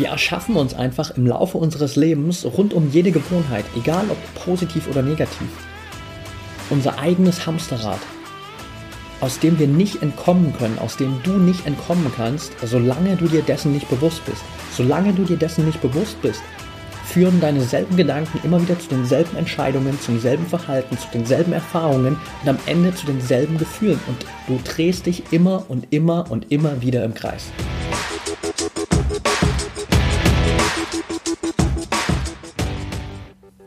Wir erschaffen uns einfach im Laufe unseres Lebens rund um jede Gewohnheit, egal ob positiv oder negativ, unser eigenes Hamsterrad, aus dem wir nicht entkommen können, aus dem du nicht entkommen kannst, solange du dir dessen nicht bewusst bist. Solange du dir dessen nicht bewusst bist, führen deine selben Gedanken immer wieder zu denselben Entscheidungen, zum selben Verhalten, zu denselben Erfahrungen und am Ende zu denselben Gefühlen. Und du drehst dich immer und immer und immer wieder im Kreis.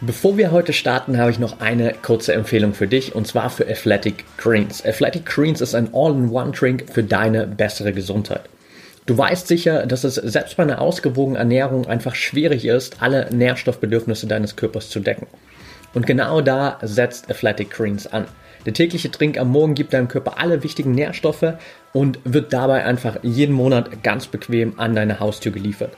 Bevor wir heute starten, habe ich noch eine kurze Empfehlung für dich und zwar für Athletic Greens. Athletic Greens ist ein All-in-One-Drink für deine bessere Gesundheit. Du weißt sicher, dass es selbst bei einer ausgewogenen Ernährung einfach schwierig ist, alle Nährstoffbedürfnisse deines Körpers zu decken. Und genau da setzt Athletic Greens an. Der tägliche Trink am Morgen gibt deinem Körper alle wichtigen Nährstoffe und wird dabei einfach jeden Monat ganz bequem an deine Haustür geliefert.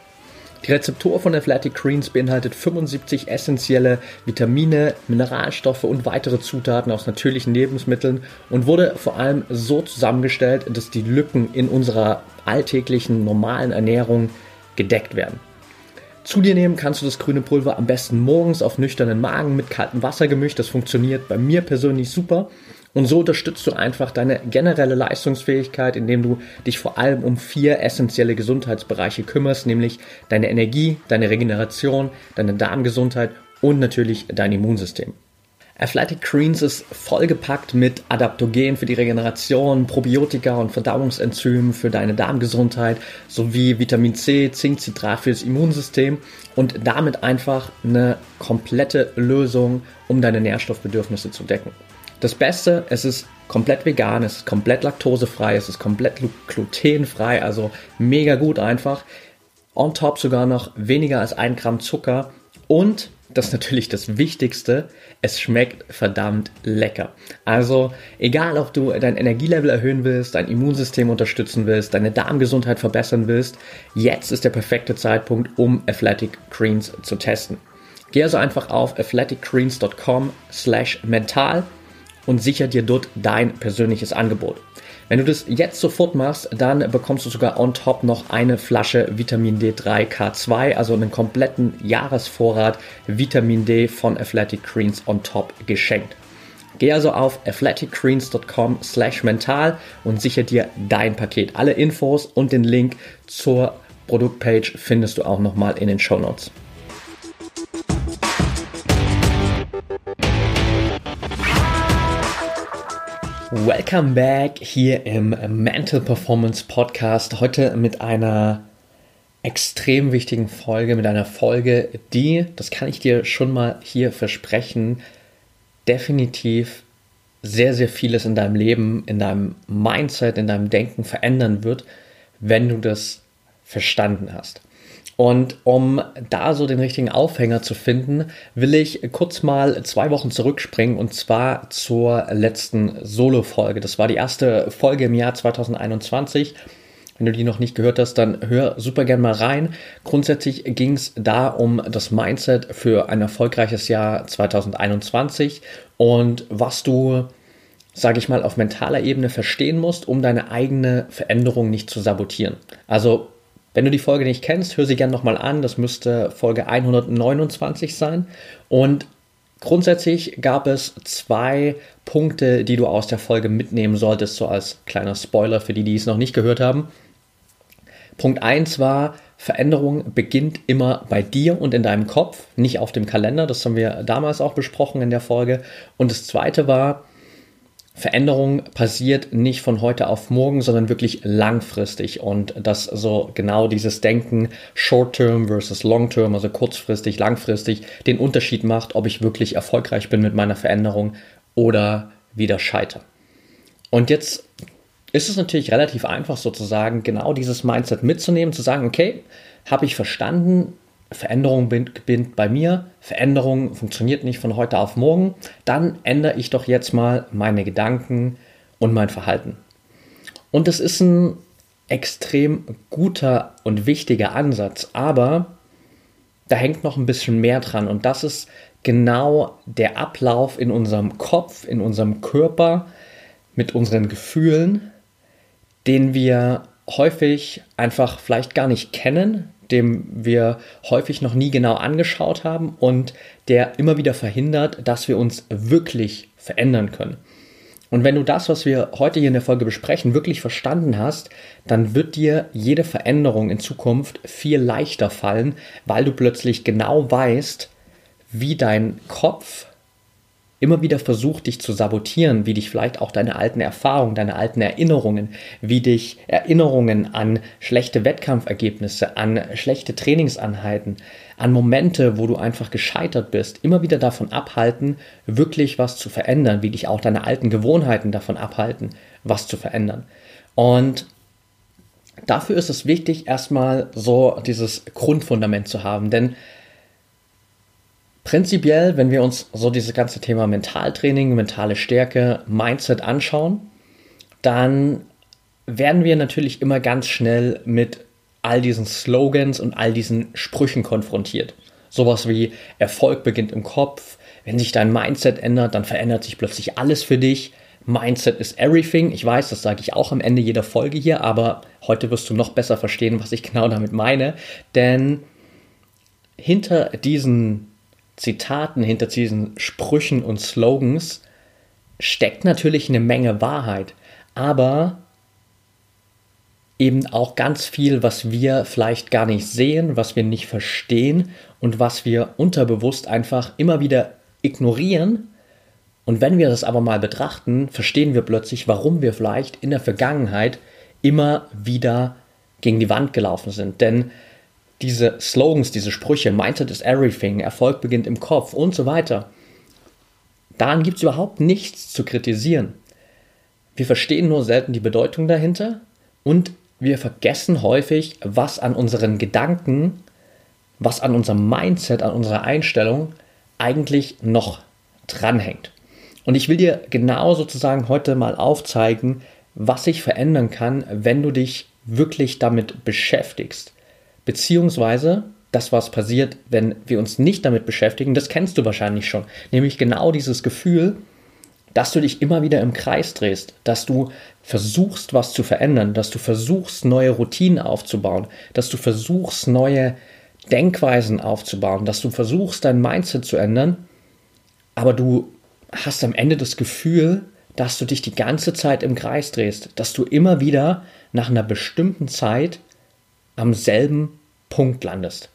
Die Rezeptur von Athletic Greens beinhaltet 75 essentielle Vitamine, Mineralstoffe und weitere Zutaten aus natürlichen Lebensmitteln und wurde vor allem so zusammengestellt, dass die Lücken in unserer alltäglichen normalen Ernährung gedeckt werden. Zu dir nehmen kannst du das grüne Pulver am besten morgens auf nüchternen Magen mit kaltem Wasser gemischt. Das funktioniert bei mir persönlich super. Und so unterstützt du einfach deine generelle Leistungsfähigkeit, indem du dich vor allem um vier essentielle Gesundheitsbereiche kümmerst, nämlich deine Energie, deine Regeneration, deine Darmgesundheit und natürlich dein Immunsystem. Athletic Greens ist vollgepackt mit Adaptogen für die Regeneration, Probiotika und Verdauungsenzymen für deine Darmgesundheit sowie Vitamin C, Zinkcitrat für das Immunsystem und damit einfach eine komplette Lösung, um deine Nährstoffbedürfnisse zu decken. Das Beste, es ist komplett vegan, es ist komplett laktosefrei, es ist komplett glutenfrei, also mega gut einfach. On top sogar noch weniger als ein Gramm Zucker und das ist natürlich das Wichtigste, es schmeckt verdammt lecker. Also egal, ob du dein Energielevel erhöhen willst, dein Immunsystem unterstützen willst, deine Darmgesundheit verbessern willst, jetzt ist der perfekte Zeitpunkt, um Athletic Greens zu testen. Geh also einfach auf athleticgreens.com slash mental und sicher dir dort dein persönliches Angebot. Wenn du das jetzt sofort machst, dann bekommst du sogar on top noch eine Flasche Vitamin D3 K2, also einen kompletten Jahresvorrat Vitamin D von Athletic Greens on top geschenkt. Geh also auf athleticgreens.com slash mental und sicher dir dein Paket. Alle Infos und den Link zur Produktpage findest du auch nochmal in den Show Notes. Welcome back hier im Mental Performance Podcast. Heute mit einer extrem wichtigen Folge, mit einer Folge, die, das kann ich dir schon mal hier versprechen, definitiv sehr, sehr vieles in deinem Leben, in deinem Mindset, in deinem Denken verändern wird, wenn du das verstanden hast. Und um da so den richtigen Aufhänger zu finden, will ich kurz mal zwei Wochen zurückspringen und zwar zur letzten Solo-Folge. Das war die erste Folge im Jahr 2021. Wenn du die noch nicht gehört hast, dann hör super gern mal rein. Grundsätzlich ging es da um das Mindset für ein erfolgreiches Jahr 2021 und was du, sage ich mal, auf mentaler Ebene verstehen musst, um deine eigene Veränderung nicht zu sabotieren. Also wenn du die Folge nicht kennst, hör sie gerne nochmal an. Das müsste Folge 129 sein. Und grundsätzlich gab es zwei Punkte, die du aus der Folge mitnehmen solltest, so als kleiner Spoiler für die, die es noch nicht gehört haben. Punkt 1 war, Veränderung beginnt immer bei dir und in deinem Kopf, nicht auf dem Kalender. Das haben wir damals auch besprochen in der Folge. Und das zweite war, Veränderung passiert nicht von heute auf morgen, sondern wirklich langfristig und dass so genau dieses Denken Short-Term versus Long-Term, also kurzfristig, langfristig, den Unterschied macht, ob ich wirklich erfolgreich bin mit meiner Veränderung oder wieder scheitere. Und jetzt ist es natürlich relativ einfach sozusagen, genau dieses Mindset mitzunehmen, zu sagen, okay, habe ich verstanden, Veränderung beginnt bei mir, Veränderung funktioniert nicht von heute auf morgen, dann ändere ich doch jetzt mal meine Gedanken und mein Verhalten. Und das ist ein extrem guter und wichtiger Ansatz, aber da hängt noch ein bisschen mehr dran. Und das ist genau der Ablauf in unserem Kopf, in unserem Körper, mit unseren Gefühlen, den wir häufig einfach vielleicht gar nicht kennen, dem wir häufig noch nie genau angeschaut haben und der immer wieder verhindert, dass wir uns wirklich verändern können. Und wenn du das, was wir heute hier in der Folge besprechen, wirklich verstanden hast, dann wird dir jede Veränderung in Zukunft viel leichter fallen, weil du plötzlich genau weißt, wie dein Kopf immer wieder versucht, dich zu sabotieren, wie dich vielleicht auch deine alten Erfahrungen, deine alten Erinnerungen, wie dich Erinnerungen an schlechte Wettkampfergebnisse, an schlechte Trainingsanheiten, an Momente, wo du einfach gescheitert bist, immer wieder davon abhalten, wirklich was zu verändern, wie dich auch deine alten Gewohnheiten davon abhalten, was zu verändern. Und dafür ist es wichtig, erstmal so dieses Grundfundament zu haben, denn Prinzipiell, wenn wir uns so dieses ganze Thema Mentaltraining, mentale Stärke, Mindset anschauen, dann werden wir natürlich immer ganz schnell mit all diesen Slogans und all diesen Sprüchen konfrontiert. Sowas wie Erfolg beginnt im Kopf, wenn sich dein Mindset ändert, dann verändert sich plötzlich alles für dich. Mindset is everything. Ich weiß, das sage ich auch am Ende jeder Folge hier, aber heute wirst du noch besser verstehen, was ich genau damit meine. Denn hinter diesen Zitaten, hinter diesen Sprüchen und Slogans steckt natürlich eine Menge Wahrheit, aber eben auch ganz viel, was wir vielleicht gar nicht sehen, was wir nicht verstehen und was wir unterbewusst einfach immer wieder ignorieren. Und wenn wir das aber mal betrachten, verstehen wir plötzlich, warum wir vielleicht in der Vergangenheit immer wieder gegen die Wand gelaufen sind. Denn diese Slogans, diese Sprüche, Mindset is everything, Erfolg beginnt im Kopf und so weiter, daran gibt es überhaupt nichts zu kritisieren. Wir verstehen nur selten die Bedeutung dahinter und wir vergessen häufig, was an unseren Gedanken, was an unserem Mindset, an unserer Einstellung eigentlich noch dranhängt. Und ich will dir genau sozusagen heute mal aufzeigen, was sich verändern kann, wenn du dich wirklich damit beschäftigst. Beziehungsweise das, was passiert, wenn wir uns nicht damit beschäftigen, das kennst du wahrscheinlich schon. Nämlich genau dieses Gefühl, dass du dich immer wieder im Kreis drehst, dass du versuchst, was zu verändern, dass du versuchst, neue Routinen aufzubauen, dass du versuchst, neue Denkweisen aufzubauen, dass du versuchst, dein Mindset zu ändern, aber du hast am Ende das Gefühl, dass du dich die ganze Zeit im Kreis drehst, dass du immer wieder nach einer bestimmten Zeit am selben Punkt landest.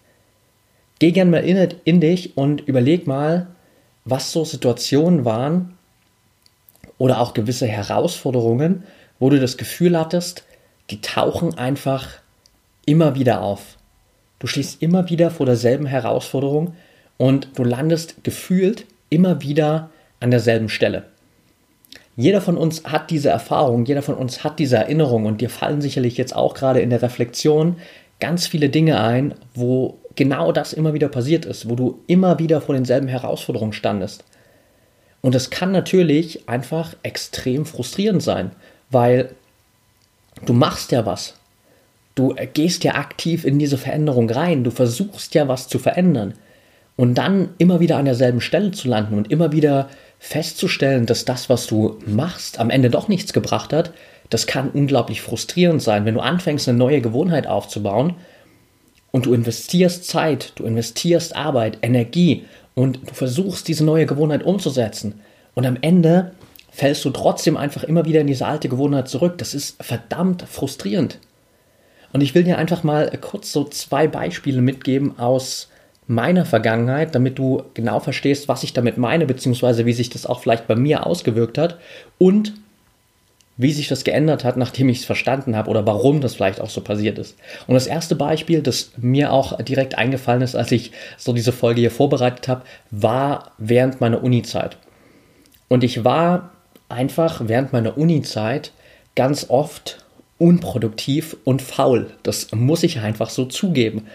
Geh gern mal in, in dich und überleg mal, was so Situationen waren oder auch gewisse Herausforderungen, wo du das Gefühl hattest, die tauchen einfach immer wieder auf. Du stehst immer wieder vor derselben Herausforderung und du landest gefühlt immer wieder an derselben Stelle. Jeder von uns hat diese Erfahrung, jeder von uns hat diese Erinnerung und dir fallen sicherlich jetzt auch gerade in der Reflexion ganz viele Dinge ein, wo genau das immer wieder passiert ist, wo du immer wieder vor denselben Herausforderungen standest. Und das kann natürlich einfach extrem frustrierend sein, weil du machst ja was. Du gehst ja aktiv in diese Veränderung rein, du versuchst ja was zu verändern. Und dann immer wieder an derselben Stelle zu landen und immer wieder festzustellen, dass das, was du machst, am Ende doch nichts gebracht hat, das kann unglaublich frustrierend sein, wenn du anfängst, eine neue Gewohnheit aufzubauen und du investierst Zeit, du investierst Arbeit, Energie und du versuchst, diese neue Gewohnheit umzusetzen. Und am Ende fällst du trotzdem einfach immer wieder in diese alte Gewohnheit zurück. Das ist verdammt frustrierend. Und ich will dir einfach mal kurz so zwei Beispiele mitgeben aus meiner Vergangenheit, damit du genau verstehst, was ich damit meine, beziehungsweise wie sich das auch vielleicht bei mir ausgewirkt hat und wie sich das geändert hat, nachdem ich es verstanden habe oder warum das vielleicht auch so passiert ist. Und das erste Beispiel, das mir auch direkt eingefallen ist, als ich so diese Folge hier vorbereitet habe, war während meiner Uni-Zeit. Und ich war einfach während meiner Uni-Zeit ganz oft unproduktiv und faul. Das muss ich einfach so zugeben.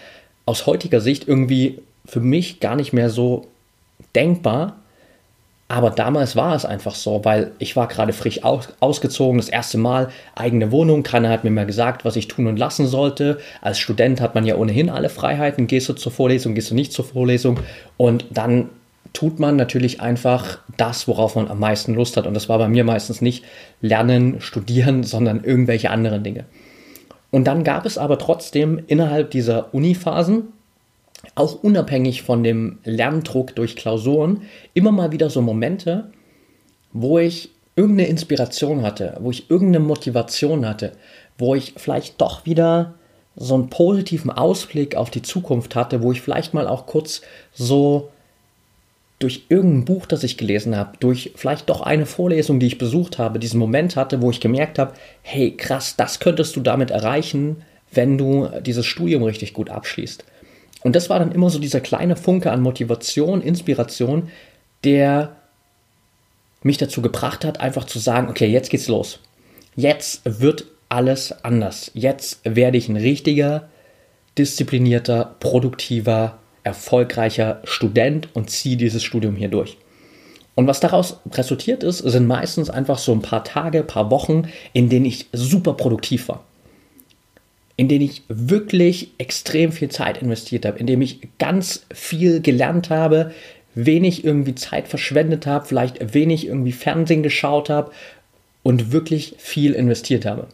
Aus heutiger Sicht irgendwie für mich gar nicht mehr so denkbar. Aber damals war es einfach so, weil ich war gerade frisch aus, ausgezogen, das erste Mal eigene Wohnung. Keiner hat mir mehr gesagt, was ich tun und lassen sollte. Als Student hat man ja ohnehin alle Freiheiten. Gehst du zur Vorlesung, gehst du nicht zur Vorlesung. Und dann tut man natürlich einfach das, worauf man am meisten Lust hat. Und das war bei mir meistens nicht Lernen, Studieren, sondern irgendwelche anderen Dinge. Und dann gab es aber trotzdem innerhalb dieser Uniphasen auch unabhängig von dem Lerndruck durch Klausuren, immer mal wieder so Momente, wo ich irgendeine Inspiration hatte, wo ich irgendeine Motivation hatte, wo ich vielleicht doch wieder so einen positiven Ausblick auf die Zukunft hatte, wo ich vielleicht mal auch kurz so durch irgendein Buch, das ich gelesen habe, durch vielleicht doch eine Vorlesung, die ich besucht habe, diesen Moment hatte, wo ich gemerkt habe, hey krass, das könntest du damit erreichen, wenn du dieses Studium richtig gut abschließt. Und das war dann immer so dieser kleine Funke an Motivation, Inspiration, der mich dazu gebracht hat, einfach zu sagen, okay, jetzt geht's los. Jetzt wird alles anders. Jetzt werde ich ein richtiger, disziplinierter, produktiver, erfolgreicher Student und ziehe dieses Studium hier durch. Und was daraus resultiert ist, sind meistens einfach so ein paar Tage, paar Wochen, in denen ich super produktiv war in denen ich wirklich extrem viel Zeit investiert habe, in dem ich ganz viel gelernt habe, wenig irgendwie Zeit verschwendet habe, vielleicht wenig irgendwie Fernsehen geschaut habe und wirklich viel investiert habe.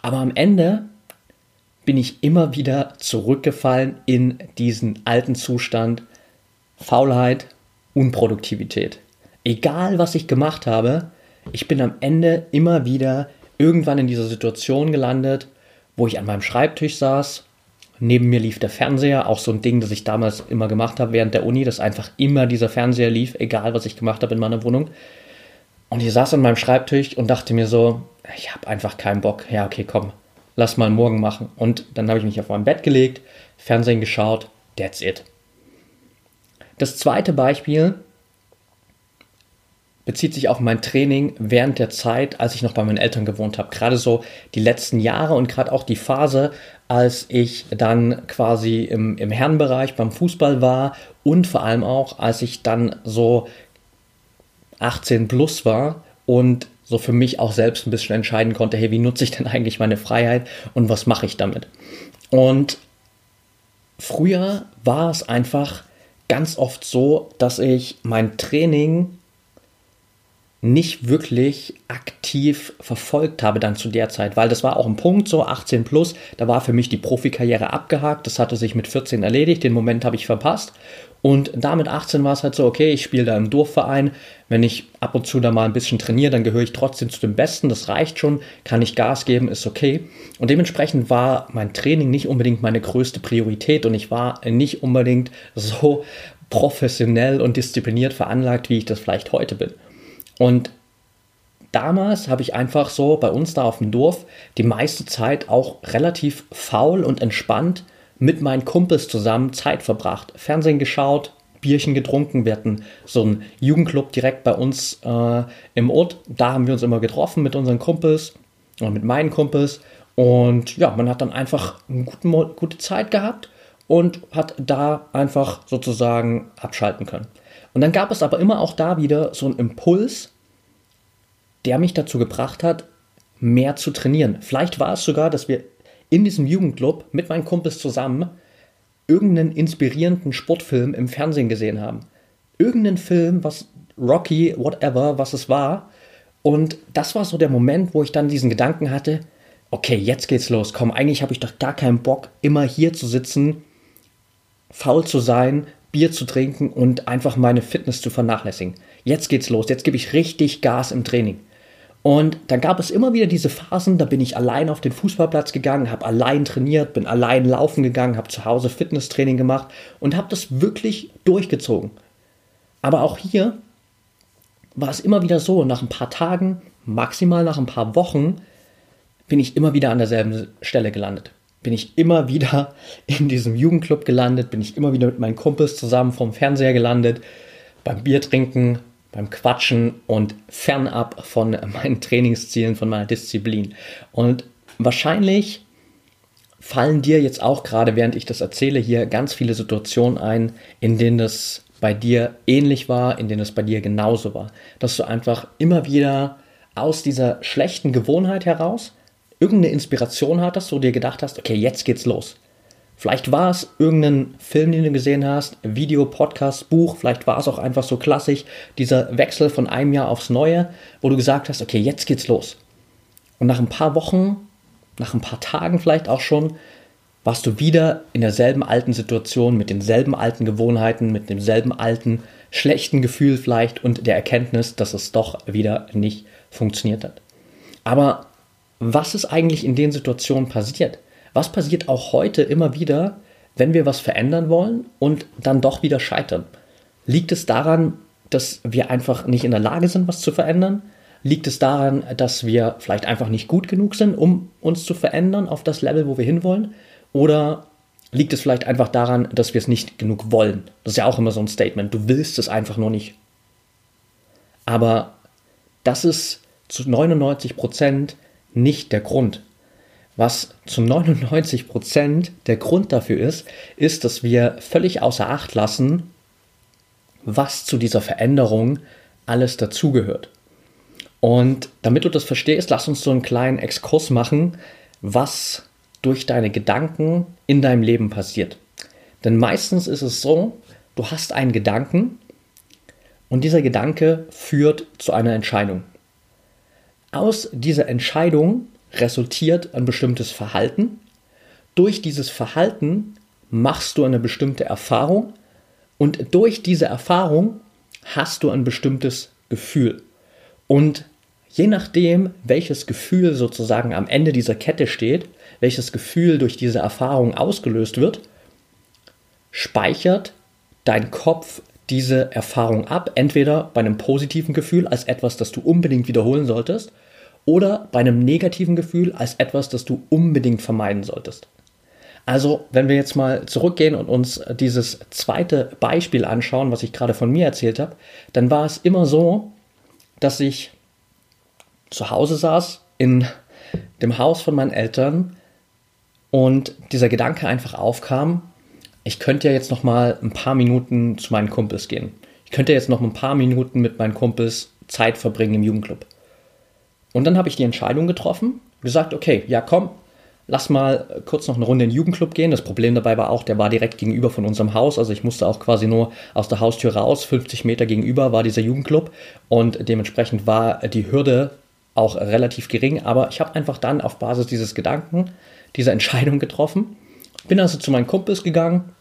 Aber am Ende bin ich immer wieder zurückgefallen in diesen alten Zustand Faulheit, Unproduktivität. Egal was ich gemacht habe, ich bin am Ende immer wieder irgendwann in dieser Situation gelandet, wo ich an meinem Schreibtisch saß. Neben mir lief der Fernseher, auch so ein Ding, das ich damals immer gemacht habe während der Uni, dass einfach immer dieser Fernseher lief, egal was ich gemacht habe in meiner Wohnung. Und ich saß an meinem Schreibtisch und dachte mir so, ich habe einfach keinen Bock. Ja, okay, komm, lass mal morgen machen. Und dann habe ich mich auf mein Bett gelegt, Fernsehen geschaut, that's it. Das zweite Beispiel bezieht sich auf mein Training während der Zeit, als ich noch bei meinen Eltern gewohnt habe. Gerade so die letzten Jahre und gerade auch die Phase, als ich dann quasi im, im Herrenbereich beim Fußball war und vor allem auch, als ich dann so 18 plus war und so für mich auch selbst ein bisschen entscheiden konnte, hey, wie nutze ich denn eigentlich meine Freiheit und was mache ich damit? Und früher war es einfach ganz oft so, dass ich mein Training nicht wirklich aktiv verfolgt habe dann zu der Zeit, weil das war auch ein Punkt, so 18 plus, da war für mich die Profikarriere abgehakt, das hatte sich mit 14 erledigt, den Moment habe ich verpasst und da mit 18 war es halt so, okay, ich spiele da im Dorfverein, wenn ich ab und zu da mal ein bisschen trainiere, dann gehöre ich trotzdem zu den Besten, das reicht schon, kann ich Gas geben, ist okay und dementsprechend war mein Training nicht unbedingt meine größte Priorität und ich war nicht unbedingt so professionell und diszipliniert veranlagt, wie ich das vielleicht heute bin. Und damals habe ich einfach so bei uns da auf dem Dorf die meiste Zeit auch relativ faul und entspannt mit meinen Kumpels zusammen Zeit verbracht. Fernsehen geschaut, Bierchen getrunken. Wir hatten so einen Jugendclub direkt bei uns äh, im Ort. Da haben wir uns immer getroffen mit unseren Kumpels und mit meinen Kumpels. Und ja, man hat dann einfach eine gute, gute Zeit gehabt und hat da einfach sozusagen abschalten können. Und dann gab es aber immer auch da wieder so einen Impuls, der mich dazu gebracht hat, mehr zu trainieren. Vielleicht war es sogar, dass wir in diesem Jugendclub mit meinen Kumpels zusammen irgendeinen inspirierenden Sportfilm im Fernsehen gesehen haben. Irgendeinen Film, was Rocky, whatever, was es war. Und das war so der Moment, wo ich dann diesen Gedanken hatte, okay, jetzt geht's los. Komm, eigentlich habe ich doch gar keinen Bock, immer hier zu sitzen, faul zu sein, Bier zu trinken und einfach meine Fitness zu vernachlässigen. Jetzt geht's los, jetzt gebe ich richtig Gas im Training. Und dann gab es immer wieder diese Phasen, da bin ich allein auf den Fußballplatz gegangen, habe allein trainiert, bin allein laufen gegangen, habe zu Hause Fitnesstraining gemacht und habe das wirklich durchgezogen. Aber auch hier war es immer wieder so, nach ein paar Tagen, maximal nach ein paar Wochen, bin ich immer wieder an derselben Stelle gelandet bin ich immer wieder in diesem Jugendclub gelandet, bin ich immer wieder mit meinen Kumpels zusammen vom Fernseher gelandet, beim Bier trinken, beim Quatschen und fernab von meinen Trainingszielen, von meiner Disziplin. Und wahrscheinlich fallen dir jetzt auch gerade, während ich das erzähle, hier ganz viele Situationen ein, in denen es bei dir ähnlich war, in denen es bei dir genauso war. Dass du einfach immer wieder aus dieser schlechten Gewohnheit heraus irgendeine Inspiration hattest, wo du dir gedacht hast, okay, jetzt geht's los. Vielleicht war es irgendein Film, den du gesehen hast, Video, Podcast, Buch, vielleicht war es auch einfach so klassisch, dieser Wechsel von einem Jahr aufs Neue, wo du gesagt hast, okay, jetzt geht's los. Und nach ein paar Wochen, nach ein paar Tagen vielleicht auch schon, warst du wieder in derselben alten Situation, mit denselben alten Gewohnheiten, mit demselben alten schlechten Gefühl vielleicht und der Erkenntnis, dass es doch wieder nicht funktioniert hat. Aber was ist eigentlich in den Situationen passiert? Was passiert auch heute immer wieder, wenn wir was verändern wollen und dann doch wieder scheitern? Liegt es daran, dass wir einfach nicht in der Lage sind, was zu verändern? Liegt es daran, dass wir vielleicht einfach nicht gut genug sind, um uns zu verändern auf das Level, wo wir hinwollen? Oder liegt es vielleicht einfach daran, dass wir es nicht genug wollen? Das ist ja auch immer so ein Statement. Du willst es einfach nur nicht. Aber das ist zu 99 Prozent nicht der Grund. Was zu 99 Prozent der Grund dafür ist, ist, dass wir völlig außer Acht lassen, was zu dieser Veränderung alles dazugehört. Und damit du das verstehst, lass uns so einen kleinen Exkurs machen, was durch deine Gedanken in deinem Leben passiert. Denn meistens ist es so, du hast einen Gedanken und dieser Gedanke führt zu einer Entscheidung. Aus dieser Entscheidung resultiert ein bestimmtes Verhalten. Durch dieses Verhalten machst du eine bestimmte Erfahrung und durch diese Erfahrung hast du ein bestimmtes Gefühl. Und je nachdem, welches Gefühl sozusagen am Ende dieser Kette steht, welches Gefühl durch diese Erfahrung ausgelöst wird, speichert dein Kopf diese Erfahrung ab, entweder bei einem positiven Gefühl als etwas, das du unbedingt wiederholen solltest, oder bei einem negativen Gefühl als etwas, das du unbedingt vermeiden solltest. Also, wenn wir jetzt mal zurückgehen und uns dieses zweite Beispiel anschauen, was ich gerade von mir erzählt habe, dann war es immer so, dass ich zu Hause saß in dem Haus von meinen Eltern und dieser Gedanke einfach aufkam, ich könnte ja jetzt noch mal ein paar Minuten zu meinen Kumpels gehen. Ich könnte jetzt noch ein paar Minuten mit meinen Kumpels Zeit verbringen im Jugendclub. Und dann habe ich die Entscheidung getroffen, gesagt, okay, ja komm, lass mal kurz noch eine Runde in den Jugendclub gehen. Das Problem dabei war auch, der war direkt gegenüber von unserem Haus. Also ich musste auch quasi nur aus der Haustür raus. 50 Meter gegenüber war dieser Jugendclub. Und dementsprechend war die Hürde auch relativ gering. Aber ich habe einfach dann auf Basis dieses Gedanken diese Entscheidung getroffen. Bin also zu meinen Kumpels gegangen.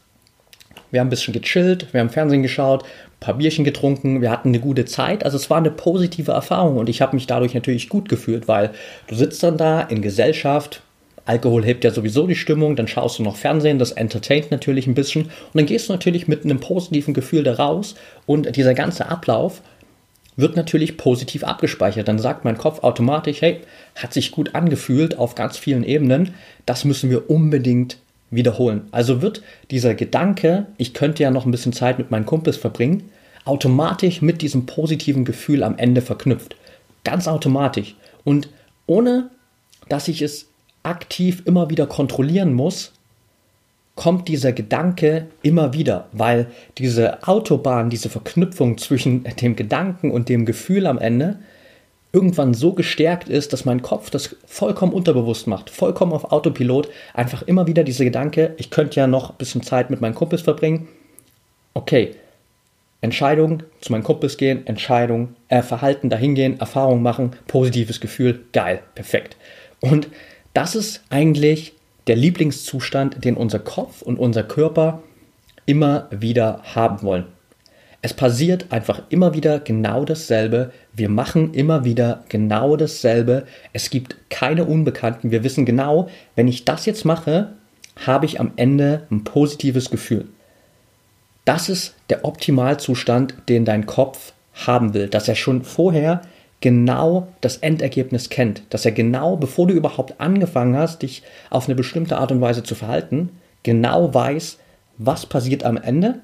Wir haben ein bisschen gechillt, wir haben Fernsehen geschaut, ein paar Bierchen getrunken, wir hatten eine gute Zeit. Also es war eine positive Erfahrung und ich habe mich dadurch natürlich gut gefühlt, weil du sitzt dann da in Gesellschaft, Alkohol hebt ja sowieso die Stimmung, dann schaust du noch Fernsehen, das entertaint natürlich ein bisschen und dann gehst du natürlich mit einem positiven Gefühl da raus und dieser ganze Ablauf wird natürlich positiv abgespeichert. Dann sagt mein Kopf automatisch, hey, hat sich gut angefühlt auf ganz vielen Ebenen, das müssen wir unbedingt wiederholen. Also wird dieser Gedanke, ich könnte ja noch ein bisschen Zeit mit meinen Kumpels verbringen, automatisch mit diesem positiven Gefühl am Ende verknüpft. Ganz automatisch. Und ohne dass ich es aktiv immer wieder kontrollieren muss, kommt dieser Gedanke immer wieder, weil diese Autobahn, diese Verknüpfung zwischen dem Gedanken und dem Gefühl am Ende irgendwann so gestärkt ist, dass mein Kopf das vollkommen unterbewusst macht, vollkommen auf Autopilot, einfach immer wieder dieser Gedanke, ich könnte ja noch ein bisschen Zeit mit meinen Kumpels verbringen. Okay, Entscheidung, zu meinen Kumpels gehen, Entscheidung, äh, Verhalten, dahingehen, Erfahrung machen, positives Gefühl, geil, perfekt. Und das ist eigentlich der Lieblingszustand, den unser Kopf und unser Körper immer wieder haben wollen. Es passiert einfach immer wieder genau dasselbe. Wir machen immer wieder genau dasselbe. Es gibt keine Unbekannten. Wir wissen genau, wenn ich das jetzt mache, habe ich am Ende ein positives Gefühl. Das ist der Optimalzustand, den dein Kopf haben will, dass er schon vorher genau das Endergebnis kennt, dass er genau, bevor du überhaupt angefangen hast, dich auf eine bestimmte Art und Weise zu verhalten, genau weiß, was passiert am Ende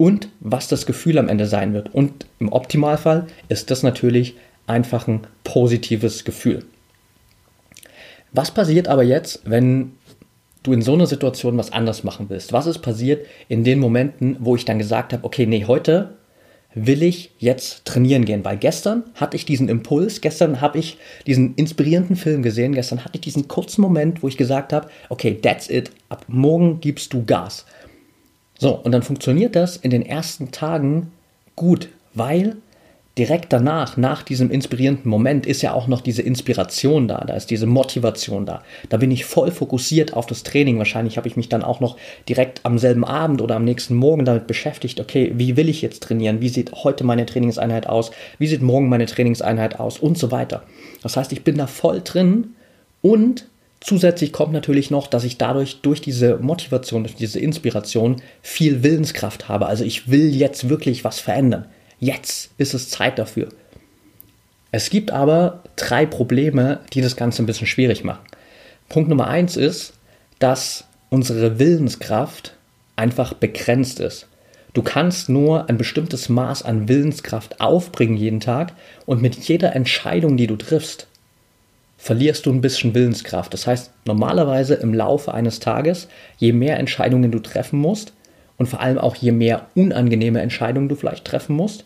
und was das Gefühl am Ende sein wird. Und im Optimalfall ist das natürlich einfach ein positives Gefühl. Was passiert aber jetzt, wenn du in so einer Situation was anders machen willst? Was ist passiert in den Momenten, wo ich dann gesagt habe, okay, nee, heute will ich jetzt trainieren gehen? Weil gestern hatte ich diesen Impuls, gestern habe ich diesen inspirierenden Film gesehen, gestern hatte ich diesen kurzen Moment, wo ich gesagt habe, okay, that's it, ab morgen gibst du Gas. So, und dann funktioniert das in den ersten Tagen gut, weil direkt danach, nach diesem inspirierenden Moment, ist ja auch noch diese Inspiration da, da ist diese Motivation da. Da bin ich voll fokussiert auf das Training. Wahrscheinlich habe ich mich dann auch noch direkt am selben Abend oder am nächsten Morgen damit beschäftigt, okay, wie will ich jetzt trainieren? Wie sieht heute meine Trainingseinheit aus? Wie sieht morgen meine Trainingseinheit aus? Und so weiter. Das heißt, ich bin da voll drin und Zusätzlich kommt natürlich noch, dass ich dadurch durch diese Motivation, durch diese Inspiration viel Willenskraft habe. Also ich will jetzt wirklich was verändern. Jetzt ist es Zeit dafür. Es gibt aber drei Probleme, die das Ganze ein bisschen schwierig machen. Punkt Nummer eins ist, dass unsere Willenskraft einfach begrenzt ist. Du kannst nur ein bestimmtes Maß an Willenskraft aufbringen jeden Tag und mit jeder Entscheidung, die du triffst, verlierst du ein bisschen Willenskraft. Das heißt, normalerweise im Laufe eines Tages, je mehr Entscheidungen du treffen musst und vor allem auch je mehr unangenehme Entscheidungen du vielleicht treffen musst,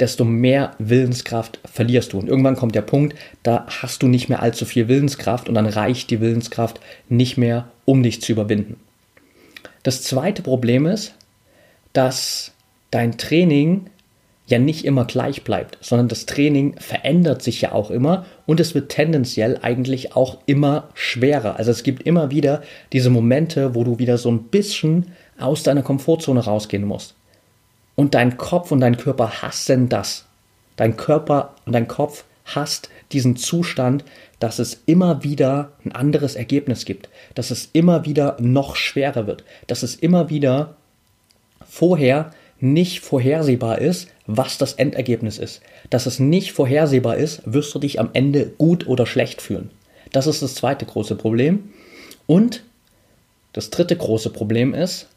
desto mehr Willenskraft verlierst du. Und irgendwann kommt der Punkt, da hast du nicht mehr allzu viel Willenskraft und dann reicht die Willenskraft nicht mehr, um dich zu überwinden. Das zweite Problem ist, dass dein Training ja nicht immer gleich bleibt, sondern das Training verändert sich ja auch immer und es wird tendenziell eigentlich auch immer schwerer. Also es gibt immer wieder diese Momente, wo du wieder so ein bisschen aus deiner Komfortzone rausgehen musst. Und dein Kopf und dein Körper hassen das. Dein Körper und dein Kopf hasst diesen Zustand, dass es immer wieder ein anderes Ergebnis gibt, dass es immer wieder noch schwerer wird, dass es immer wieder vorher nicht vorhersehbar ist, was das Endergebnis ist. Dass es nicht vorhersehbar ist, wirst du dich am Ende gut oder schlecht fühlen. Das ist das zweite große Problem. Und das dritte große Problem ist,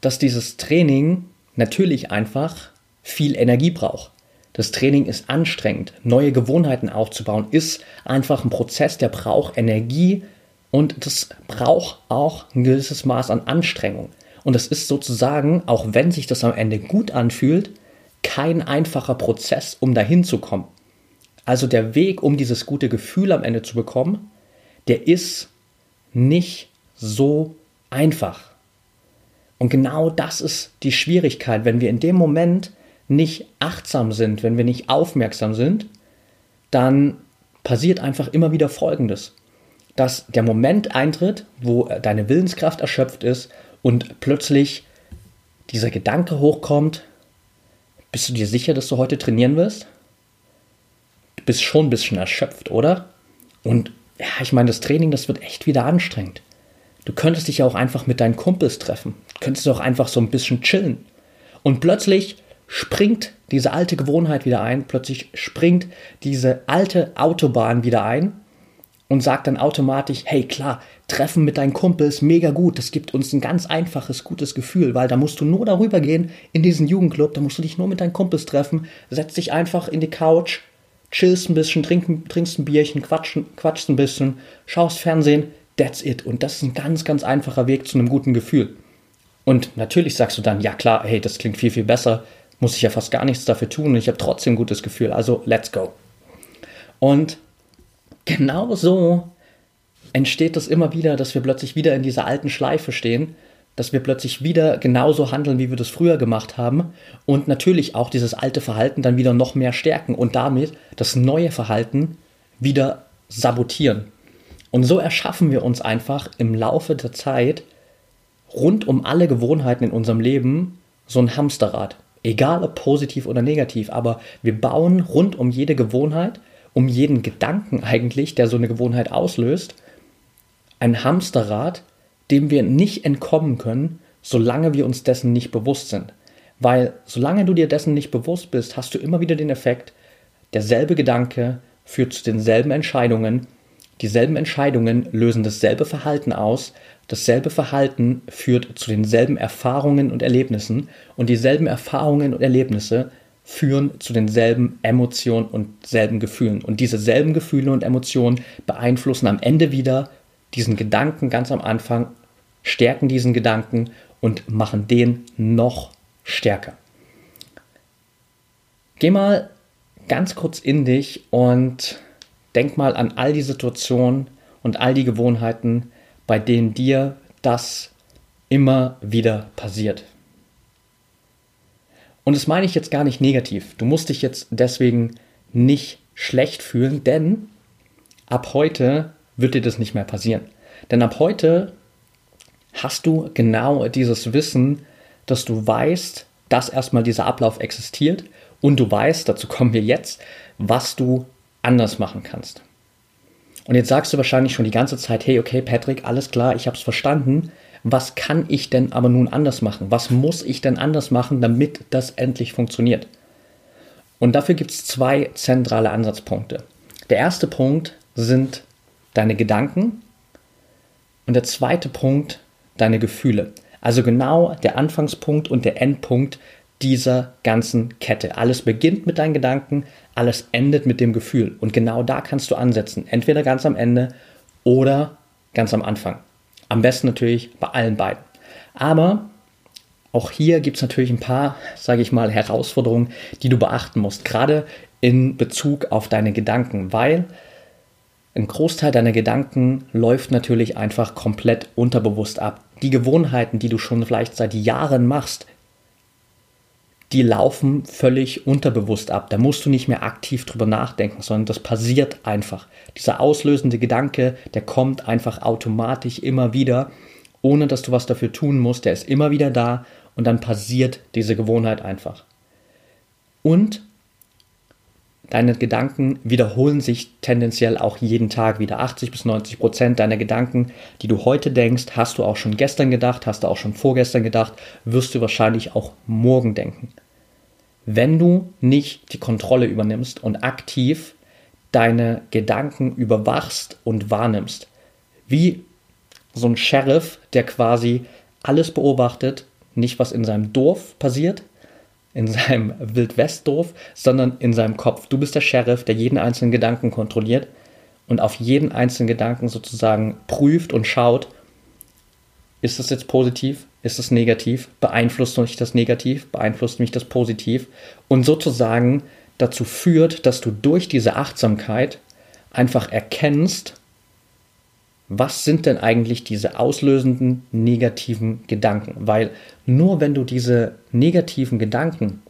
dass dieses Training natürlich einfach viel Energie braucht. Das Training ist anstrengend. Neue Gewohnheiten aufzubauen ist einfach ein Prozess, der braucht Energie und das braucht auch ein gewisses Maß an Anstrengung. Und es ist sozusagen, auch wenn sich das am Ende gut anfühlt, kein einfacher Prozess, um dahin zu kommen. Also der Weg, um dieses gute Gefühl am Ende zu bekommen, der ist nicht so einfach. Und genau das ist die Schwierigkeit, wenn wir in dem Moment nicht achtsam sind, wenn wir nicht aufmerksam sind, dann passiert einfach immer wieder Folgendes. Dass der Moment eintritt, wo deine Willenskraft erschöpft ist und plötzlich dieser Gedanke hochkommt, bist du dir sicher, dass du heute trainieren wirst? Du bist schon ein bisschen erschöpft, oder? Und ja, ich meine, das Training, das wird echt wieder anstrengend. Du könntest dich ja auch einfach mit deinen Kumpels treffen. Du könntest auch einfach so ein bisschen chillen. Und plötzlich springt diese alte Gewohnheit wieder ein, plötzlich springt diese alte Autobahn wieder ein und sagt dann automatisch, hey klar, Treffen mit deinen Kumpels, mega gut, das gibt uns ein ganz einfaches, gutes Gefühl, weil da musst du nur darüber gehen in diesen Jugendclub, da musst du dich nur mit deinen Kumpels treffen, setz dich einfach in die Couch, chillst ein bisschen, trink, trinkst ein Bierchen, quatschen, quatschst ein bisschen, schaust Fernsehen, That's it. Und das ist ein ganz, ganz einfacher Weg zu einem guten Gefühl. Und natürlich sagst du dann, ja klar, hey, das klingt viel, viel besser, muss ich ja fast gar nichts dafür tun und ich habe trotzdem ein gutes Gefühl, also let's go. Und genau so entsteht das immer wieder, dass wir plötzlich wieder in dieser alten Schleife stehen, dass wir plötzlich wieder genauso handeln, wie wir das früher gemacht haben und natürlich auch dieses alte Verhalten dann wieder noch mehr stärken und damit das neue Verhalten wieder sabotieren. Und so erschaffen wir uns einfach im Laufe der Zeit rund um alle Gewohnheiten in unserem Leben so ein Hamsterrad. Egal ob positiv oder negativ, aber wir bauen rund um jede Gewohnheit, um jeden Gedanken eigentlich, der so eine Gewohnheit auslöst, ein Hamsterrad, dem wir nicht entkommen können, solange wir uns dessen nicht bewusst sind. Weil solange du dir dessen nicht bewusst bist, hast du immer wieder den Effekt, derselbe Gedanke führt zu denselben Entscheidungen. Dieselben Entscheidungen lösen dasselbe Verhalten aus, dasselbe Verhalten führt zu denselben Erfahrungen und Erlebnissen. Und dieselben Erfahrungen und Erlebnisse führen zu denselben Emotionen und selben Gefühlen. Und diese selben Gefühle und Emotionen beeinflussen am Ende wieder diesen Gedanken ganz am Anfang stärken diesen Gedanken und machen den noch stärker. Geh mal ganz kurz in dich und denk mal an all die Situationen und all die Gewohnheiten, bei denen dir das immer wieder passiert. Und das meine ich jetzt gar nicht negativ. Du musst dich jetzt deswegen nicht schlecht fühlen, denn ab heute wird dir das nicht mehr passieren. Denn ab heute hast du genau dieses Wissen, dass du weißt, dass erstmal dieser Ablauf existiert und du weißt, dazu kommen wir jetzt, was du anders machen kannst. Und jetzt sagst du wahrscheinlich schon die ganze Zeit, hey, okay, Patrick, alles klar, ich habe es verstanden. Was kann ich denn aber nun anders machen? Was muss ich denn anders machen, damit das endlich funktioniert? Und dafür gibt es zwei zentrale Ansatzpunkte. Der erste Punkt sind deine Gedanken und der zweite Punkt deine Gefühle. Also genau der Anfangspunkt und der Endpunkt dieser ganzen Kette. Alles beginnt mit deinen Gedanken, alles endet mit dem Gefühl. Und genau da kannst du ansetzen. Entweder ganz am Ende oder ganz am Anfang. Am besten natürlich bei allen beiden. Aber auch hier gibt es natürlich ein paar, sage ich mal, Herausforderungen, die du beachten musst. Gerade in Bezug auf deine Gedanken, weil ein Großteil deiner Gedanken läuft natürlich einfach komplett unterbewusst ab. Die Gewohnheiten, die du schon vielleicht seit Jahren machst, die laufen völlig unterbewusst ab. Da musst du nicht mehr aktiv drüber nachdenken, sondern das passiert einfach. Dieser auslösende Gedanke, der kommt einfach automatisch immer wieder, ohne dass du was dafür tun musst. Der ist immer wieder da und dann passiert diese Gewohnheit einfach. Und deine Gedanken wiederholen sich tendenziell auch jeden Tag wieder. 80 bis 90 Prozent deiner Gedanken, die du heute denkst, hast du auch schon gestern gedacht, hast du auch schon vorgestern gedacht, wirst du wahrscheinlich auch morgen denken. Wenn du nicht die Kontrolle übernimmst und aktiv deine Gedanken überwachst und wahrnimmst, wie so ein Sheriff, der quasi alles beobachtet, nicht was in seinem Dorf passiert, in seinem Wildwestdorf, sondern in seinem Kopf. Du bist der Sheriff, der jeden einzelnen Gedanken kontrolliert und auf jeden einzelnen Gedanken sozusagen prüft und schaut, ist das jetzt positiv, ist das negativ, beeinflusst mich das negativ, beeinflusst mich das positiv und sozusagen dazu führt, dass du durch diese Achtsamkeit einfach erkennst, was sind denn eigentlich diese auslösenden negativen Gedanken? Weil nur wenn du diese negativen Gedanken,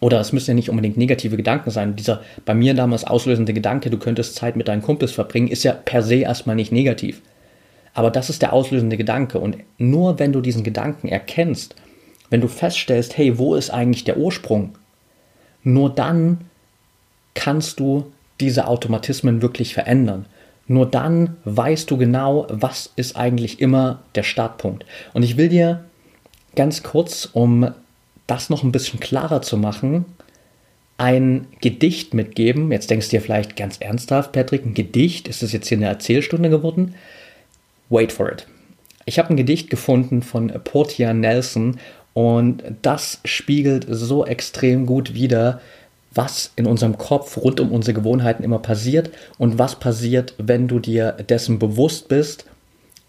oder es müssen ja nicht unbedingt negative Gedanken sein, dieser bei mir damals auslösende Gedanke, du könntest Zeit mit deinen Kumpels verbringen, ist ja per se erstmal nicht negativ. Aber das ist der auslösende Gedanke. Und nur wenn du diesen Gedanken erkennst, wenn du feststellst, hey, wo ist eigentlich der Ursprung, nur dann kannst du diese Automatismen wirklich verändern. Nur dann weißt du genau, was ist eigentlich immer der Startpunkt. Und ich will dir ganz kurz, um das noch ein bisschen klarer zu machen, ein Gedicht mitgeben. Jetzt denkst du dir vielleicht ganz ernsthaft, Patrick, ein Gedicht? Ist das jetzt hier eine Erzählstunde geworden? Wait for it. Ich habe ein Gedicht gefunden von Portia Nelson und das spiegelt so extrem gut wider, was in unserem Kopf rund um unsere Gewohnheiten immer passiert und was passiert, wenn du dir dessen bewusst bist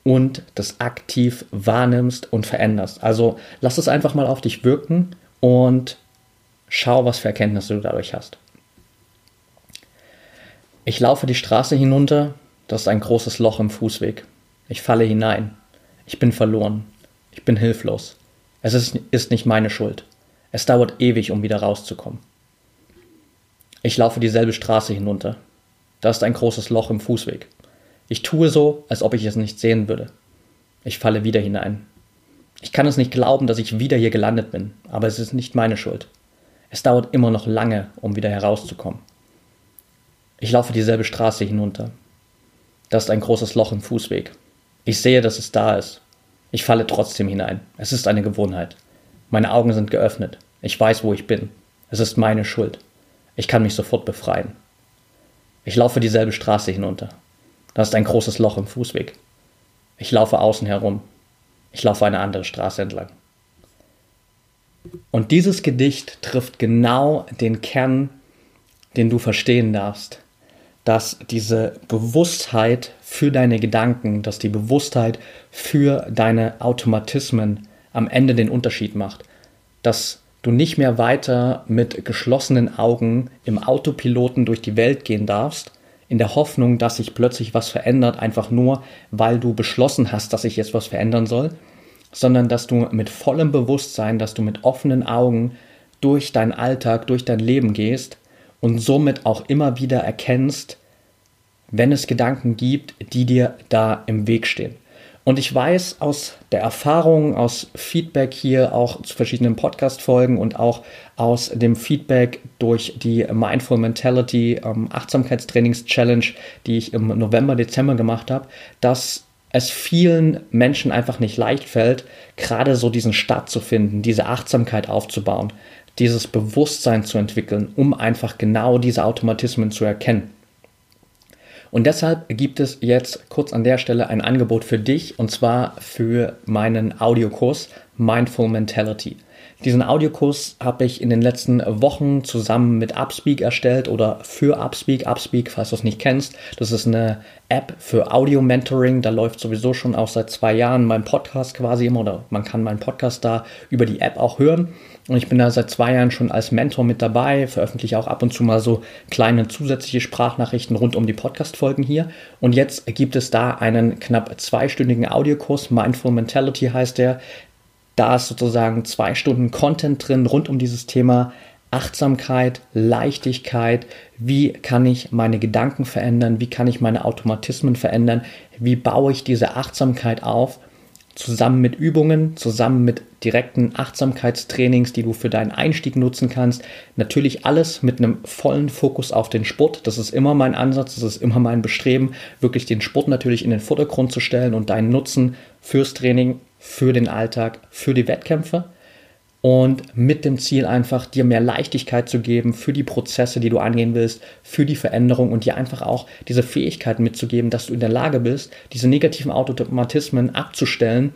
und das aktiv wahrnimmst und veränderst. Also lass es einfach mal auf dich wirken und schau, was für Erkenntnisse du dadurch hast. Ich laufe die Straße hinunter, das ist ein großes Loch im Fußweg. Ich falle hinein. Ich bin verloren. Ich bin hilflos. Es ist, ist nicht meine Schuld. Es dauert ewig, um wieder rauszukommen. Ich laufe dieselbe Straße hinunter. Da ist ein großes Loch im Fußweg. Ich tue so, als ob ich es nicht sehen würde. Ich falle wieder hinein. Ich kann es nicht glauben, dass ich wieder hier gelandet bin, aber es ist nicht meine Schuld. Es dauert immer noch lange, um wieder herauszukommen. Ich laufe dieselbe Straße hinunter. Da ist ein großes Loch im Fußweg. Ich sehe, dass es da ist. Ich falle trotzdem hinein. Es ist eine Gewohnheit. Meine Augen sind geöffnet. Ich weiß, wo ich bin. Es ist meine Schuld. Ich kann mich sofort befreien. Ich laufe dieselbe Straße hinunter. Da ist ein großes Loch im Fußweg. Ich laufe außen herum. Ich laufe eine andere Straße entlang. Und dieses Gedicht trifft genau den Kern, den du verstehen darfst. dass diese Bewusstheit für deine Gedanken, dass die Bewusstheit für deine Automatismen am Ende den Unterschied macht. Dass du nicht mehr weiter mit geschlossenen Augen im Autopiloten durch die Welt gehen darfst, in der Hoffnung, dass sich plötzlich was verändert, einfach nur, weil du beschlossen hast, dass sich jetzt was verändern soll, sondern dass du mit vollem Bewusstsein, dass du mit offenen Augen durch deinen Alltag, durch dein Leben gehst und somit auch immer wieder erkennst, wenn es Gedanken gibt, die dir da im Weg stehen. Und ich weiß aus der Erfahrung, aus Feedback hier auch zu verschiedenen Podcast-Folgen und auch aus dem Feedback durch die Mindful Mentality ähm, Achtsamkeitstrainings-Challenge, die ich im November, Dezember gemacht habe, dass es vielen Menschen einfach nicht leicht fällt, gerade so diesen Start zu finden, diese Achtsamkeit aufzubauen, dieses Bewusstsein zu entwickeln, um einfach genau diese Automatismen zu erkennen. Und deshalb gibt es jetzt kurz an der Stelle ein Angebot für dich und zwar für meinen Audiokurs Mindful Mentality. Diesen Audiokurs habe ich in den letzten Wochen zusammen mit Upspeak erstellt oder für Upspeak. Upspeak, falls du es nicht kennst, das ist eine App für Audio-Mentoring. Da läuft sowieso schon auch seit zwei Jahren mein Podcast quasi immer oder man kann meinen Podcast da über die App auch hören. Und ich bin da seit zwei Jahren schon als Mentor mit dabei, veröffentliche auch ab und zu mal so kleine zusätzliche Sprachnachrichten rund um die Podcast-Folgen hier. Und jetzt gibt es da einen knapp zweistündigen Audiokurs, Mindful Mentality heißt der. Da ist sozusagen zwei Stunden Content drin rund um dieses Thema Achtsamkeit, Leichtigkeit, wie kann ich meine Gedanken verändern, wie kann ich meine Automatismen verändern, wie baue ich diese Achtsamkeit auf zusammen mit Übungen, zusammen mit direkten Achtsamkeitstrainings, die du für deinen Einstieg nutzen kannst. Natürlich alles mit einem vollen Fokus auf den Sport. Das ist immer mein Ansatz, das ist immer mein Bestreben, wirklich den Sport natürlich in den Vordergrund zu stellen und deinen Nutzen fürs Training, für den Alltag, für die Wettkämpfe und mit dem Ziel einfach dir mehr Leichtigkeit zu geben für die Prozesse, die du angehen willst, für die Veränderung und dir einfach auch diese Fähigkeit mitzugeben, dass du in der Lage bist, diese negativen Automatismen abzustellen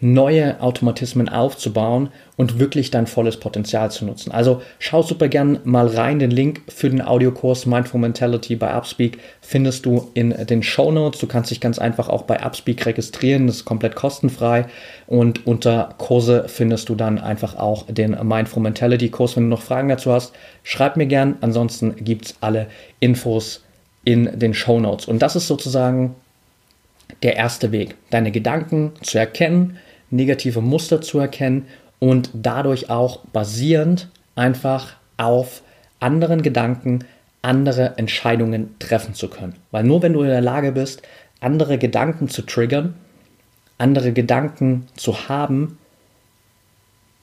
neue Automatismen aufzubauen und wirklich dein volles Potenzial zu nutzen. Also schau super gern mal rein. Den Link für den Audiokurs Mindful Mentality bei Upspeak findest du in den Show Notes. Du kannst dich ganz einfach auch bei Upspeak registrieren. Das ist komplett kostenfrei. Und unter Kurse findest du dann einfach auch den Mindful Mentality Kurs. Wenn du noch Fragen dazu hast, schreib mir gern. Ansonsten gibt es alle Infos in den Show Notes. Und das ist sozusagen der erste Weg, deine Gedanken zu erkennen, negative Muster zu erkennen und dadurch auch basierend einfach auf anderen Gedanken andere Entscheidungen treffen zu können. Weil nur wenn du in der Lage bist, andere Gedanken zu triggern, andere Gedanken zu haben,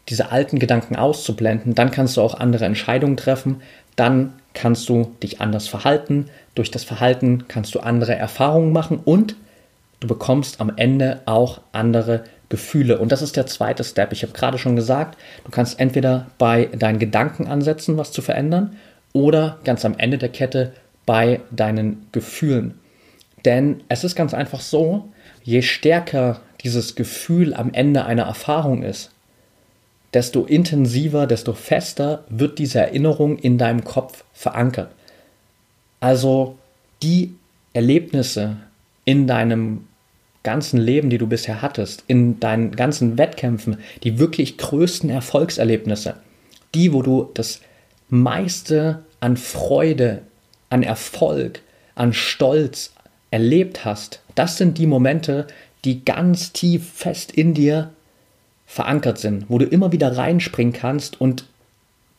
diese alten Gedanken auszublenden, dann kannst du auch andere Entscheidungen treffen, dann kannst du dich anders verhalten, durch das Verhalten kannst du andere Erfahrungen machen und du bekommst am Ende auch andere Gefühle. Und das ist der zweite Step. Ich habe gerade schon gesagt, du kannst entweder bei deinen Gedanken ansetzen, was zu verändern, oder ganz am Ende der Kette bei deinen Gefühlen. Denn es ist ganz einfach so, je stärker dieses Gefühl am Ende einer Erfahrung ist, desto intensiver, desto fester wird diese Erinnerung in deinem Kopf verankert. Also die Erlebnisse in deinem ganzen Leben, die du bisher hattest, in deinen ganzen Wettkämpfen, die wirklich größten Erfolgserlebnisse, die, wo du das meiste an Freude, an Erfolg, an Stolz erlebt hast, das sind die Momente, die ganz tief fest in dir verankert sind, wo du immer wieder reinspringen kannst und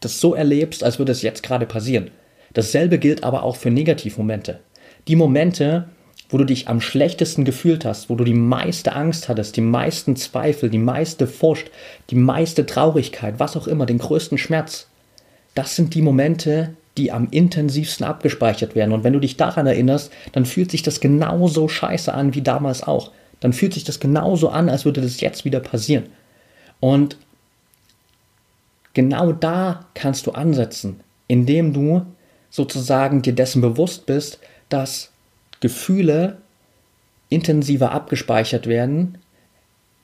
das so erlebst, als würde es jetzt gerade passieren. Dasselbe gilt aber auch für Negativmomente. Die Momente, wo du dich am schlechtesten gefühlt hast, wo du die meiste Angst hattest, die meisten Zweifel, die meiste Furcht, die meiste Traurigkeit, was auch immer, den größten Schmerz. Das sind die Momente, die am intensivsten abgespeichert werden. Und wenn du dich daran erinnerst, dann fühlt sich das genauso scheiße an wie damals auch. Dann fühlt sich das genauso an, als würde das jetzt wieder passieren. Und genau da kannst du ansetzen, indem du sozusagen dir dessen bewusst bist, dass Gefühle intensiver abgespeichert werden,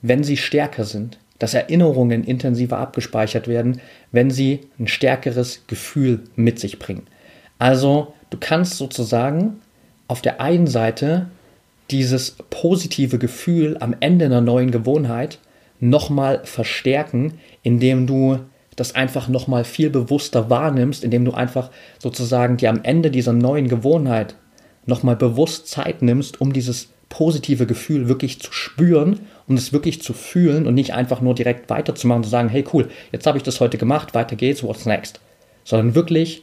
wenn sie stärker sind. Dass Erinnerungen intensiver abgespeichert werden, wenn sie ein stärkeres Gefühl mit sich bringen. Also du kannst sozusagen auf der einen Seite dieses positive Gefühl am Ende einer neuen Gewohnheit nochmal verstärken, indem du das einfach nochmal viel bewusster wahrnimmst, indem du einfach sozusagen dir am Ende dieser neuen Gewohnheit nochmal bewusst Zeit nimmst, um dieses positive Gefühl wirklich zu spüren um es wirklich zu fühlen und nicht einfach nur direkt weiterzumachen und zu sagen, hey cool, jetzt habe ich das heute gemacht, weiter geht's, what's next? Sondern wirklich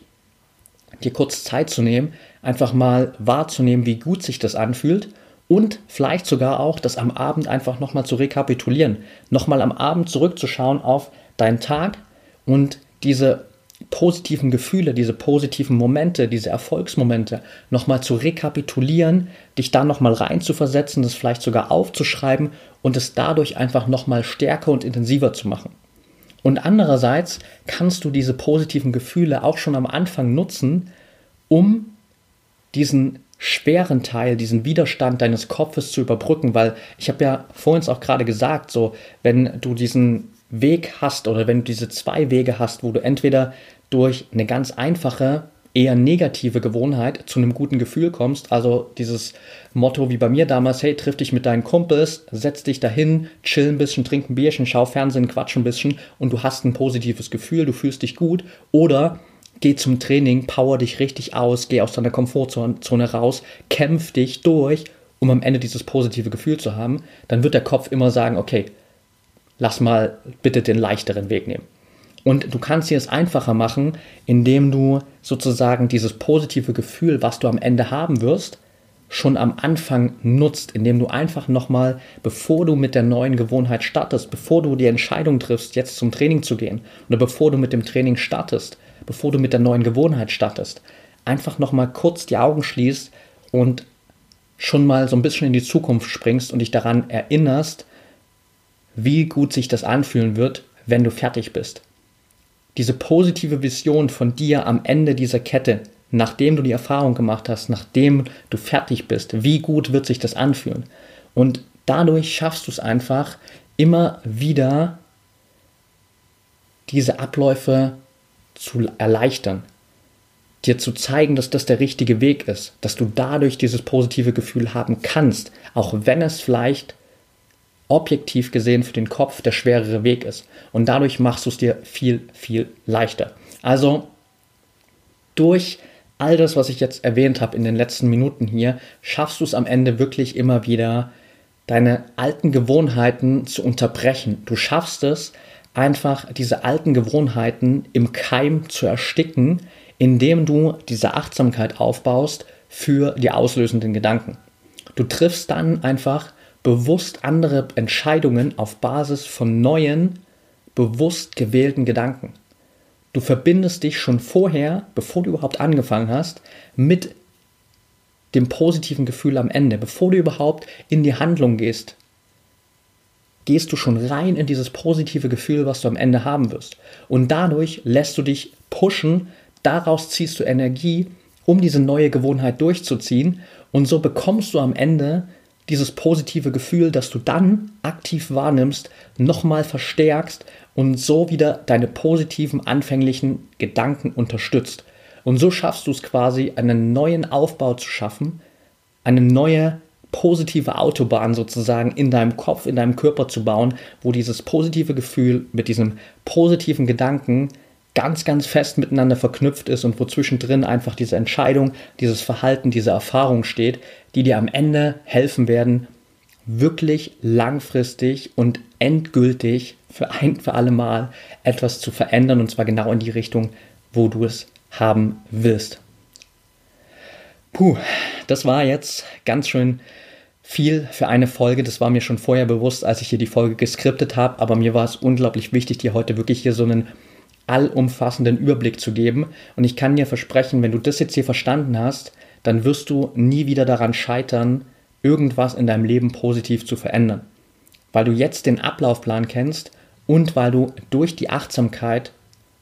dir kurz Zeit zu nehmen, einfach mal wahrzunehmen, wie gut sich das anfühlt und vielleicht sogar auch das am Abend einfach nochmal zu rekapitulieren, nochmal am Abend zurückzuschauen auf deinen Tag und diese positiven Gefühle, diese positiven Momente, diese Erfolgsmomente nochmal zu rekapitulieren, dich da nochmal reinzuversetzen, das vielleicht sogar aufzuschreiben und es dadurch einfach nochmal stärker und intensiver zu machen. Und andererseits kannst du diese positiven Gefühle auch schon am Anfang nutzen, um diesen schweren Teil, diesen Widerstand deines Kopfes zu überbrücken, weil ich habe ja vorhin auch gerade gesagt, so wenn du diesen Weg hast oder wenn du diese zwei Wege hast, wo du entweder durch eine ganz einfache, eher negative Gewohnheit zu einem guten Gefühl kommst, also dieses Motto wie bei mir damals, hey, triff dich mit deinen Kumpels, setz dich dahin, chill ein bisschen, trink ein Bierchen, schau Fernsehen, quatsch ein bisschen und du hast ein positives Gefühl, du fühlst dich gut oder geh zum Training, power dich richtig aus, geh aus deiner Komfortzone raus, kämpf dich durch, um am Ende dieses positive Gefühl zu haben, dann wird der Kopf immer sagen, okay, lass mal bitte den leichteren Weg nehmen. Und du kannst dir es einfacher machen, indem du sozusagen dieses positive Gefühl, was du am Ende haben wirst, schon am Anfang nutzt, indem du einfach nochmal, bevor du mit der neuen Gewohnheit startest, bevor du die Entscheidung triffst, jetzt zum Training zu gehen, oder bevor du mit dem Training startest, bevor du mit der neuen Gewohnheit startest, einfach nochmal kurz die Augen schließt und schon mal so ein bisschen in die Zukunft springst und dich daran erinnerst, wie gut sich das anfühlen wird, wenn du fertig bist. Diese positive Vision von dir am Ende dieser Kette, nachdem du die Erfahrung gemacht hast, nachdem du fertig bist, wie gut wird sich das anfühlen? Und dadurch schaffst du es einfach, immer wieder diese Abläufe zu erleichtern, dir zu zeigen, dass das der richtige Weg ist, dass du dadurch dieses positive Gefühl haben kannst, auch wenn es vielleicht objektiv gesehen für den Kopf der schwerere Weg ist. Und dadurch machst du es dir viel, viel leichter. Also durch all das, was ich jetzt erwähnt habe in den letzten Minuten hier, schaffst du es am Ende wirklich immer wieder, deine alten Gewohnheiten zu unterbrechen. Du schaffst es einfach, diese alten Gewohnheiten im Keim zu ersticken, indem du diese Achtsamkeit aufbaust für die auslösenden Gedanken. Du triffst dann einfach bewusst andere Entscheidungen auf Basis von neuen, bewusst gewählten Gedanken. Du verbindest dich schon vorher, bevor du überhaupt angefangen hast, mit dem positiven Gefühl am Ende. Bevor du überhaupt in die Handlung gehst, gehst du schon rein in dieses positive Gefühl, was du am Ende haben wirst. Und dadurch lässt du dich pushen, daraus ziehst du Energie, um diese neue Gewohnheit durchzuziehen. Und so bekommst du am Ende dieses positive Gefühl, das du dann aktiv wahrnimmst, nochmal verstärkst und so wieder deine positiven anfänglichen Gedanken unterstützt. Und so schaffst du es quasi, einen neuen Aufbau zu schaffen, eine neue positive Autobahn sozusagen in deinem Kopf, in deinem Körper zu bauen, wo dieses positive Gefühl mit diesem positiven Gedanken ganz, ganz fest miteinander verknüpft ist und wo zwischendrin einfach diese Entscheidung, dieses Verhalten, diese Erfahrung steht, die dir am Ende helfen werden, wirklich langfristig und endgültig für ein für alle Mal etwas zu verändern und zwar genau in die Richtung, wo du es haben willst. Puh, das war jetzt ganz schön viel für eine Folge. Das war mir schon vorher bewusst, als ich hier die Folge geskriptet habe, aber mir war es unglaublich wichtig, dir heute wirklich hier so einen allumfassenden Überblick zu geben. Und ich kann dir versprechen, wenn du das jetzt hier verstanden hast, dann wirst du nie wieder daran scheitern, irgendwas in deinem Leben positiv zu verändern. Weil du jetzt den Ablaufplan kennst und weil du durch die Achtsamkeit,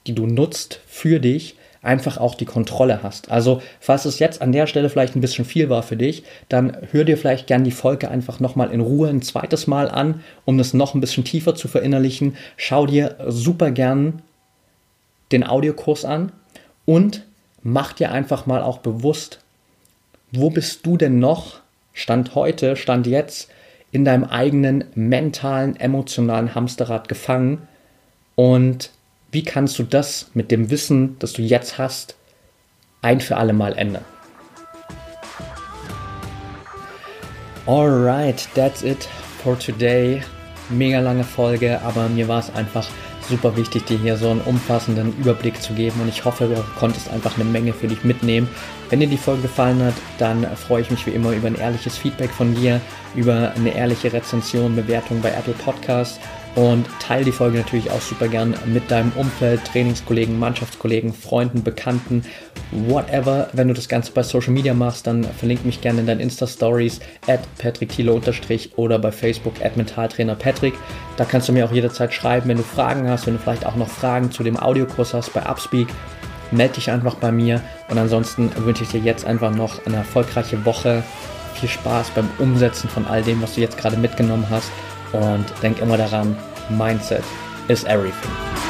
die du nutzt für dich, einfach auch die Kontrolle hast. Also, falls es jetzt an der Stelle vielleicht ein bisschen viel war für dich, dann hör dir vielleicht gern die Folge einfach nochmal in Ruhe ein zweites Mal an, um das noch ein bisschen tiefer zu verinnerlichen. Schau dir super gern den Audiokurs an und mach dir einfach mal auch bewusst, wo bist du denn noch, Stand heute, Stand jetzt, in deinem eigenen mentalen, emotionalen Hamsterrad gefangen und wie kannst du das mit dem Wissen, das du jetzt hast, ein für alle Mal ändern? Alright, that's it for today. Mega lange Folge, aber mir war es einfach super wichtig, dir hier so einen umfassenden Überblick zu geben und ich hoffe, du konntest einfach eine Menge für dich mitnehmen. Wenn dir die Folge gefallen hat, dann freue ich mich wie immer über ein ehrliches Feedback von dir, über eine ehrliche Rezension, Bewertung bei Apple Podcasts und teile die Folge natürlich auch super gern mit deinem Umfeld, Trainingskollegen, Mannschaftskollegen, Freunden, Bekannten, whatever. Wenn du das Ganze bei Social Media machst, dann verlink mich gerne in deinen Insta-Stories at patrickthiele- oder bei Facebook at Mentaltrainer Patrick. Da kannst du mir auch jederzeit schreiben, wenn du Fragen hast, wenn du vielleicht auch noch Fragen zu dem Audiokurs hast bei Upspeak. Melde dich einfach bei mir und ansonsten wünsche ich dir jetzt einfach noch eine erfolgreiche Woche. Viel Spaß beim Umsetzen von all dem, was du jetzt gerade mitgenommen hast und denk immer daran, Mindset is everything.